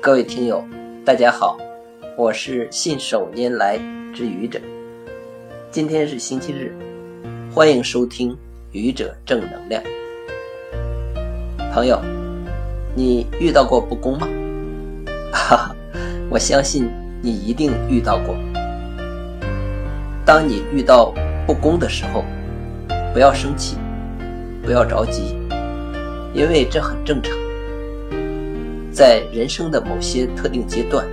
各位听友，大家好，我是信手拈来之愚者。今天是星期日，欢迎收听愚者正能量。朋友，你遇到过不公吗？哈哈，我相信你一定遇到过。当你遇到不公的时候，不要生气，不要着急，因为这很正常。在人生的某些特定阶段，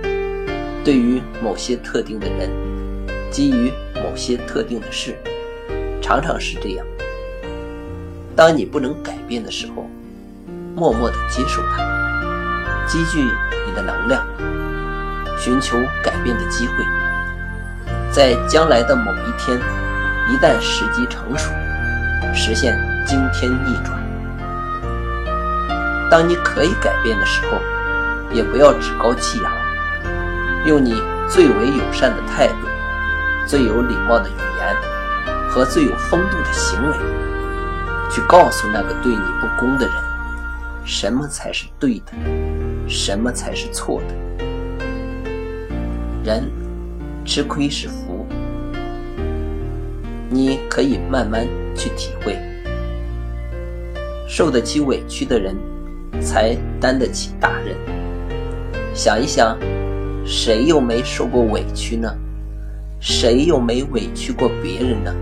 对于某些特定的人，基于某些特定的事，常常是这样。当你不能改变的时候，默默地接受它，积聚你的能量，寻求改变的机会，在将来的某一天，一旦时机成熟，实现惊天逆转。当你可以改变的时候。也不要趾高气扬，用你最为友善的态度、最有礼貌的语言和最有风度的行为，去告诉那个对你不公的人，什么才是对的，什么才是错的。人吃亏是福，你可以慢慢去体会。受得起委屈的人，才担得起大任。想一想，谁又没受过委屈呢？谁又没委屈过别人呢？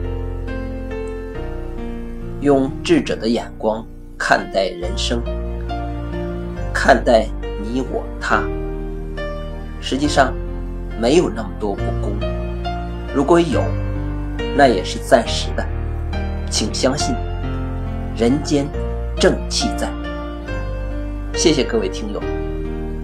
用智者的眼光看待人生，看待你我他。实际上，没有那么多不公。如果有，那也是暂时的。请相信，人间正气在。谢谢各位听友。